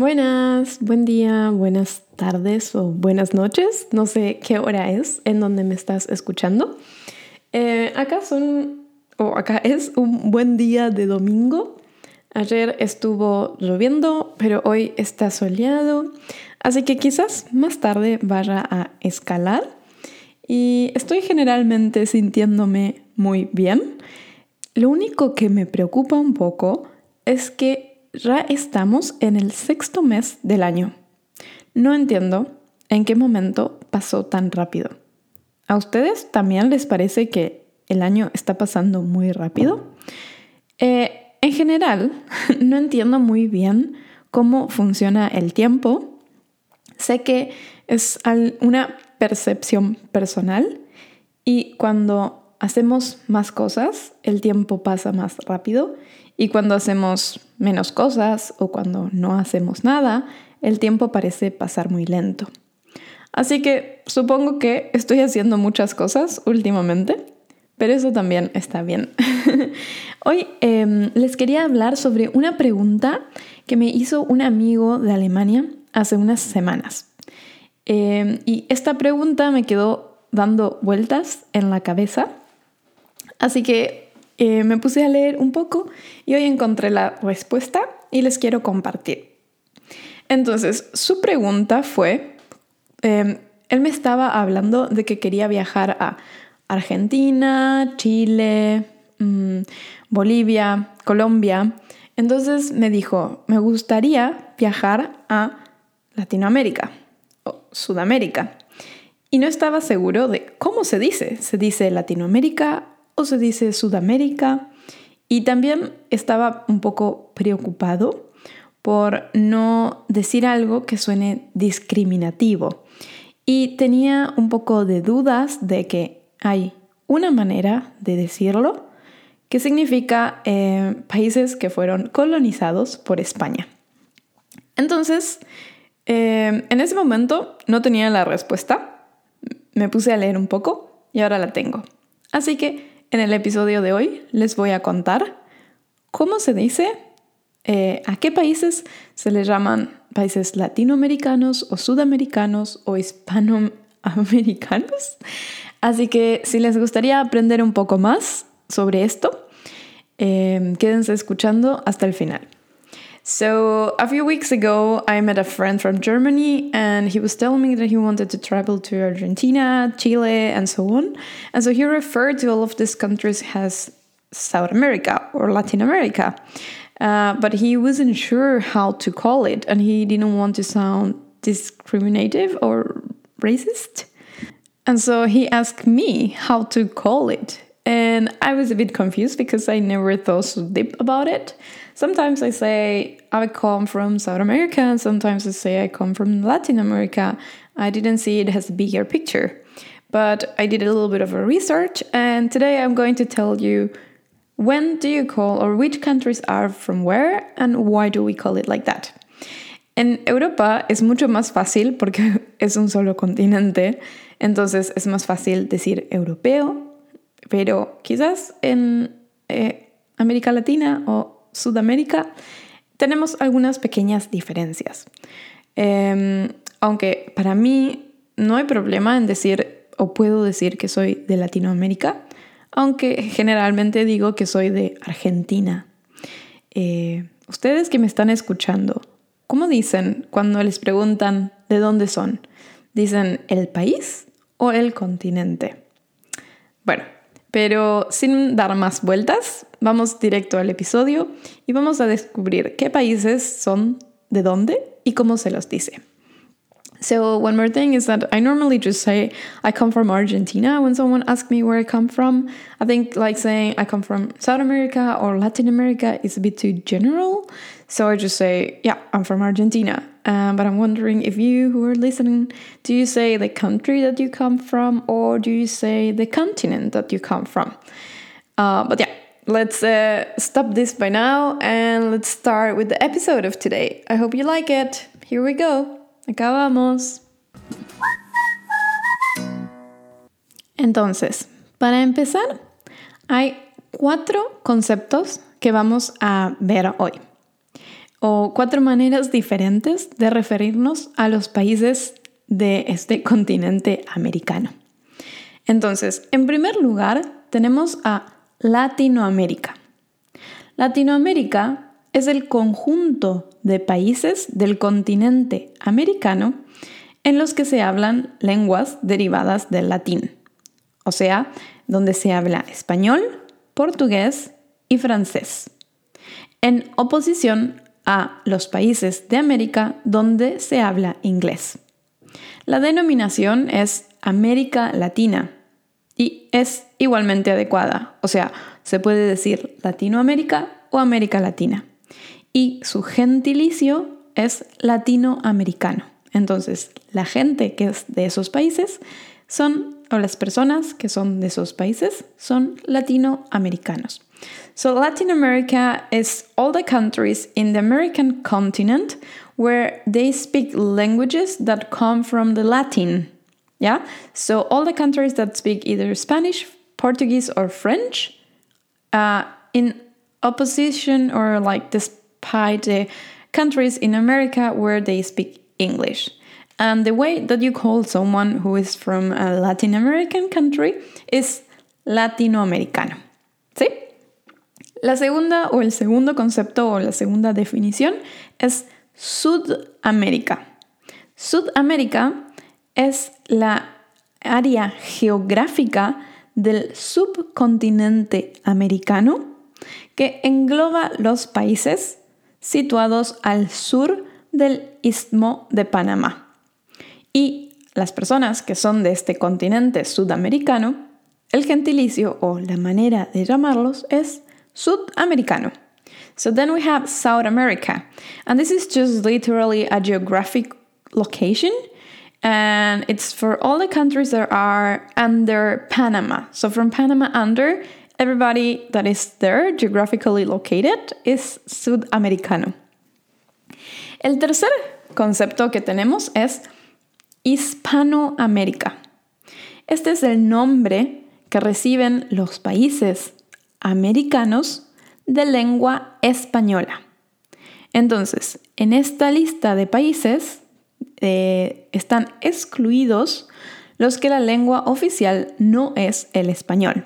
Buenas, buen día, buenas tardes o buenas noches. No sé qué hora es en donde me estás escuchando. Eh, acá son, o acá es un buen día de domingo. Ayer estuvo lloviendo, pero hoy está soleado. Así que quizás más tarde vaya a escalar. Y estoy generalmente sintiéndome muy bien. Lo único que me preocupa un poco es que ya estamos en el sexto mes del año. No entiendo en qué momento pasó tan rápido. ¿A ustedes también les parece que el año está pasando muy rápido? Eh, en general, no entiendo muy bien cómo funciona el tiempo. Sé que es una percepción personal y cuando hacemos más cosas, el tiempo pasa más rápido y cuando hacemos menos cosas o cuando no hacemos nada, el tiempo parece pasar muy lento. Así que supongo que estoy haciendo muchas cosas últimamente, pero eso también está bien. Hoy em, les quería hablar sobre una pregunta que me hizo un amigo de Alemania hace unas semanas. Em, y esta pregunta me quedó dando vueltas en la cabeza. Así que eh, me puse a leer un poco y hoy encontré la respuesta y les quiero compartir. Entonces, su pregunta fue, em, él me estaba hablando de que quería viajar a Argentina, Chile, mm, Bolivia, Colombia. Entonces me dijo, me gustaría viajar a Latinoamérica o Sudamérica. Y no estaba seguro de cómo se dice. ¿Se dice Latinoamérica se dice Sudamérica. Y también estaba un poco preocupado por no decir algo que suene discriminativo. Y tenía un poco de dudas de que hay una manera de decirlo que significa eh, países que fueron colonizados por España. Entonces, eh, en ese momento no tenía la respuesta. Me puse a leer un poco y ahora la tengo. Así que en el episodio de hoy les voy a contar cómo se dice, eh, a qué países se les llaman países latinoamericanos o sudamericanos o hispanoamericanos. Así que si les gustaría aprender un poco más sobre esto, eh, quédense escuchando hasta el final. So, a few weeks ago, I met a friend from Germany, and he was telling me that he wanted to travel to Argentina, Chile, and so on. And so he referred to all of these countries as South America or Latin America. Uh, but he wasn't sure how to call it, and he didn't want to sound discriminative or racist. And so he asked me how to call it. And I was a bit confused because I never thought so deep about it. Sometimes I say I come from South America, and sometimes I say I come from Latin America. I didn't see it as a bigger picture. But I did a little bit of a research, and today I'm going to tell you when do you call or which countries are from where and why do we call it like that. En Europa es mucho más fácil porque es un solo continente, entonces es más fácil decir europeo, pero quizás en eh, América Latina o Sudamérica, tenemos algunas pequeñas diferencias. Em, aunque para mí no hay problema en decir o puedo decir que soy de Latinoamérica, aunque generalmente digo que soy de Argentina. Eh, ustedes que me están escuchando, ¿cómo dicen cuando les preguntan de dónde son? ¿Dicen el país o el continente? Bueno, pero sin dar más vueltas, vamos directo al episodio y vamos a descubrir qué países son, de dónde y cómo se los dice. So, one more thing is that I normally just say I come from Argentina when someone asks me where I come from. I think like saying I come from South America or Latin America is a bit too general. So I just say, yeah, I'm from Argentina. Um, but I'm wondering if you who are listening, do you say the country that you come from or do you say the continent that you come from? Uh, but yeah, let's uh, stop this by now and let's start with the episode of today. I hope you like it. Here we go. Acabamos. Entonces, para empezar, hay cuatro conceptos que vamos a ver hoy. O cuatro maneras diferentes de referirnos a los países de este continente americano. Entonces, en primer lugar, tenemos a Latinoamérica. Latinoamérica es el conjunto de países del continente americano en los que se hablan lenguas derivadas del latín, o sea, donde se habla español, portugués y francés, en oposición a los países de América donde se habla inglés. La denominación es América Latina y es igualmente adecuada, o sea, se puede decir Latinoamérica o América Latina. Y su gentilicio es latinoamericano. Entonces, la gente que es de esos países son, o las personas que son de esos países, son latinoamericanos. So, Latin America is all the countries in the American continent where they speak languages that come from the Latin. Yeah? So, all the countries that speak either Spanish, Portuguese, or French, uh, in opposition or like despite the countries in America where they speak English. And the way that you call someone who is from a Latin American country is latinoamericano. La segunda o el segundo concepto o la segunda definición es Sudamérica. Sudamérica es la área geográfica del subcontinente americano que engloba los países situados al sur del istmo de Panamá. Y las personas que son de este continente sudamericano, el gentilicio o la manera de llamarlos es sudamericano. So then we have South America, and this is just literally a geographic location, and it's for all the countries that are under Panama. So from Panama under, everybody that is there geographically located is sudamericano. El tercer concepto que tenemos es Hispanoamérica. Este es el nombre que reciben los países americanos de lengua española. Entonces, en esta lista de países eh, están excluidos los que la lengua oficial no es el español.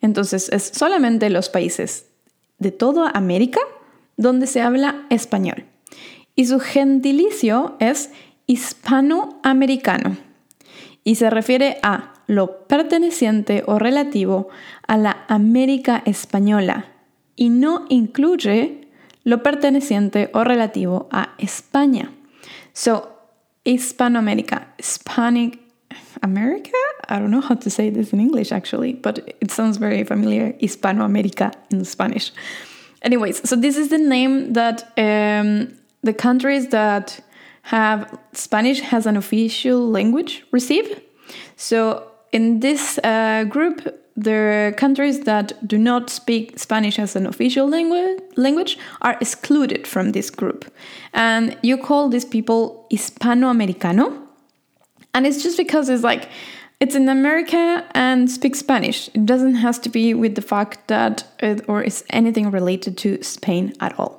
Entonces, es solamente los países de toda América donde se habla español. Y su gentilicio es hispanoamericano y se refiere a lo perteneciente o relativo a la América española y no incluye lo perteneciente o relativo a España. So, Hispanoamérica, Hispanic America? I don't know how to say this in English actually, but it sounds very familiar. Hispanoamérica in Spanish. Anyways, so this is the name that um, the countries that have Spanish as an official language receive. So in this uh, group, the countries that do not speak Spanish as an official language, language are excluded from this group. And you call these people Hispanoamericano. And it's just because it's like, it's in America and speaks Spanish. It doesn't have to be with the fact that it, or is anything related to Spain at all.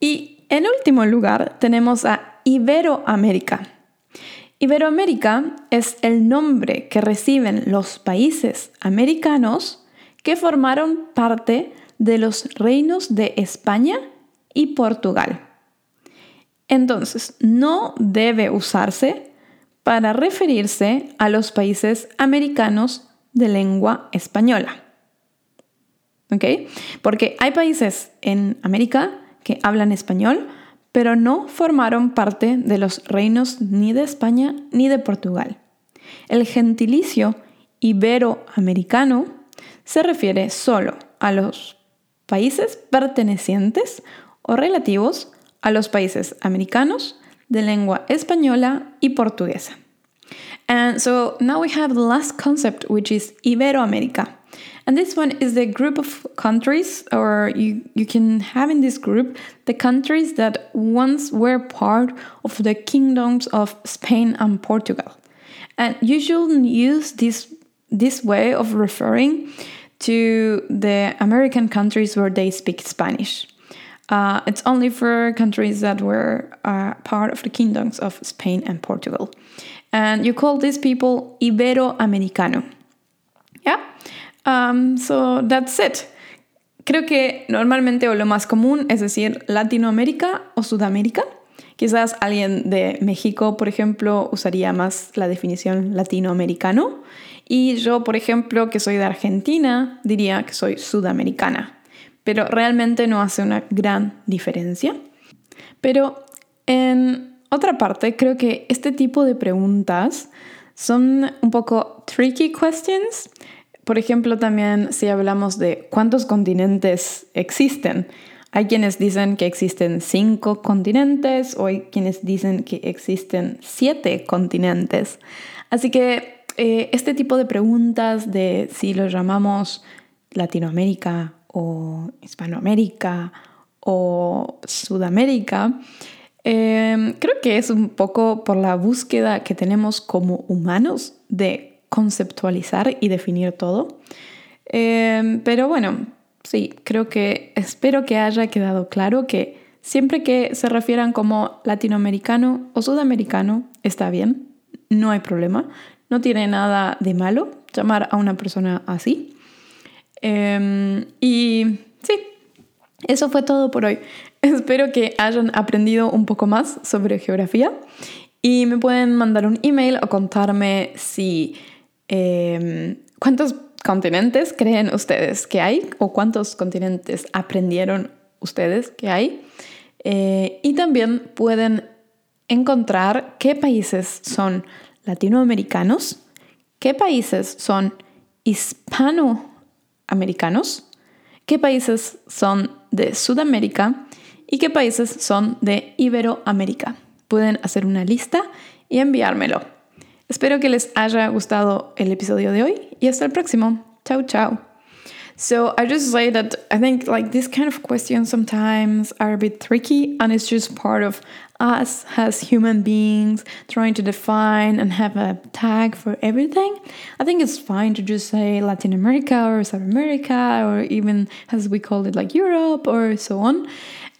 Y en último lugar tenemos a Iberoamérica. Iberoamérica es el nombre que reciben los países americanos que formaron parte de los reinos de España y Portugal. Entonces, no debe usarse para referirse a los países americanos de lengua española. ¿Ok? Porque hay países en América que hablan español, pero no formaron parte de los reinos ni de España ni de Portugal. El gentilicio iberoamericano se refiere solo a los países pertenecientes o relativos a los países americanos de lengua española y portuguesa. And so now we have the last concept, which is Iberoamérica. And this one is the group of countries, or you, you can have in this group the countries that once were part of the kingdoms of Spain and Portugal. And you shouldn't use this, this way of referring to the American countries where they speak Spanish. Uh, it's only for countries that were uh, part of the kingdoms of Spain and Portugal. And you call these people Iberoamericano. Yeah? Um, so that's it. Creo que normalmente o lo más común es decir Latinoamérica o Sudamérica. Quizás alguien de México, por ejemplo, usaría más la definición latinoamericano. Y yo, por ejemplo, que soy de Argentina, diría que soy sudamericana. Pero realmente no hace una gran diferencia. Pero en otra parte, creo que este tipo de preguntas son un poco tricky questions. Por ejemplo, también si hablamos de cuántos continentes existen. Hay quienes dicen que existen cinco continentes o hay quienes dicen que existen siete continentes. Así que eh, este tipo de preguntas de si lo llamamos Latinoamérica o Hispanoamérica o Sudamérica, em, creo que es un poco por la búsqueda que tenemos como humanos de conceptualizar y definir todo. Em, pero bueno, sí, creo que espero que haya quedado claro que siempre que se refieran como latinoamericano o sudamericano, está bien, no hay problema, no tiene nada de malo llamar a una persona así. Em, y sí, eso fue todo por hoy. Espero que hayan aprendido un poco más sobre geografía y me pueden mandar un email o contarme si em, cuántos continentes creen ustedes que hay o cuántos continentes aprendieron ustedes que hay. Eh, y también pueden encontrar qué países son latinoamericanos, qué países son hispanoamericanos, qué países son de Sudamérica y qué países son de Iberoamérica. Pueden hacer una lista y enviármelo. Espero que les haya gustado el episodio de hoy y hasta el próximo. Chao, chao. So I just say that I think like these kind of questions sometimes are a bit tricky and it's just part of us as human beings trying to define and have a tag for everything. I think it's fine to just say Latin America or South America or even as we call it like Europe or so on.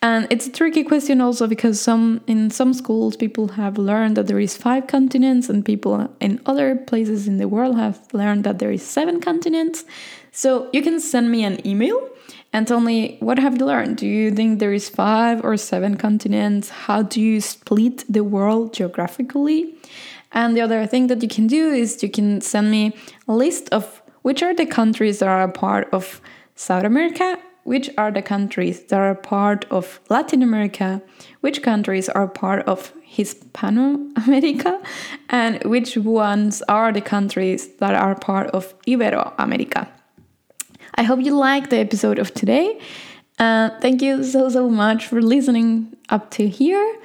And it's a tricky question also because some in some schools people have learned that there is five continents and people in other places in the world have learned that there is seven continents. So you can send me an email and tell me what have you learned? Do you think there is five or seven continents? How do you split the world geographically? And the other thing that you can do is you can send me a list of which are the countries that are a part of South America which are the countries that are part of Latin America, which countries are part of Hispanoamerica, and which ones are the countries that are part of Iberoamerica. I hope you liked the episode of today. Uh, thank you so, so much for listening up to here.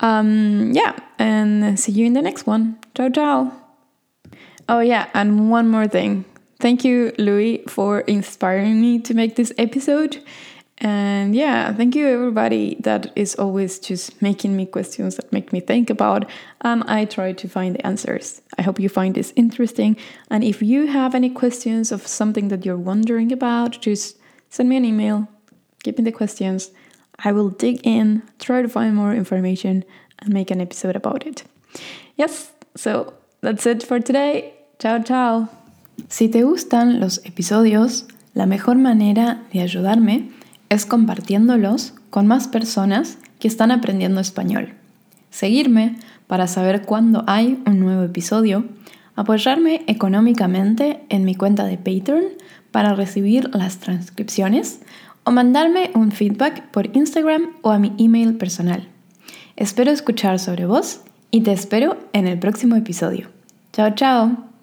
Um, yeah, and see you in the next one. Ciao, ciao. Oh, yeah, and one more thing. Thank you, Louis, for inspiring me to make this episode. And yeah, thank you, everybody that is always just making me questions that make me think about, and I try to find the answers. I hope you find this interesting. And if you have any questions of something that you're wondering about, just send me an email, give me the questions. I will dig in, try to find more information, and make an episode about it. Yes, so that's it for today. Ciao, ciao. Si te gustan los episodios, la mejor manera de ayudarme es compartiéndolos con más personas que están aprendiendo español. Seguirme para saber cuándo hay un nuevo episodio, apoyarme económicamente en mi cuenta de Patreon para recibir las transcripciones o mandarme un feedback por Instagram o a mi email personal. Espero escuchar sobre vos y te espero en el próximo episodio. Chao, chao.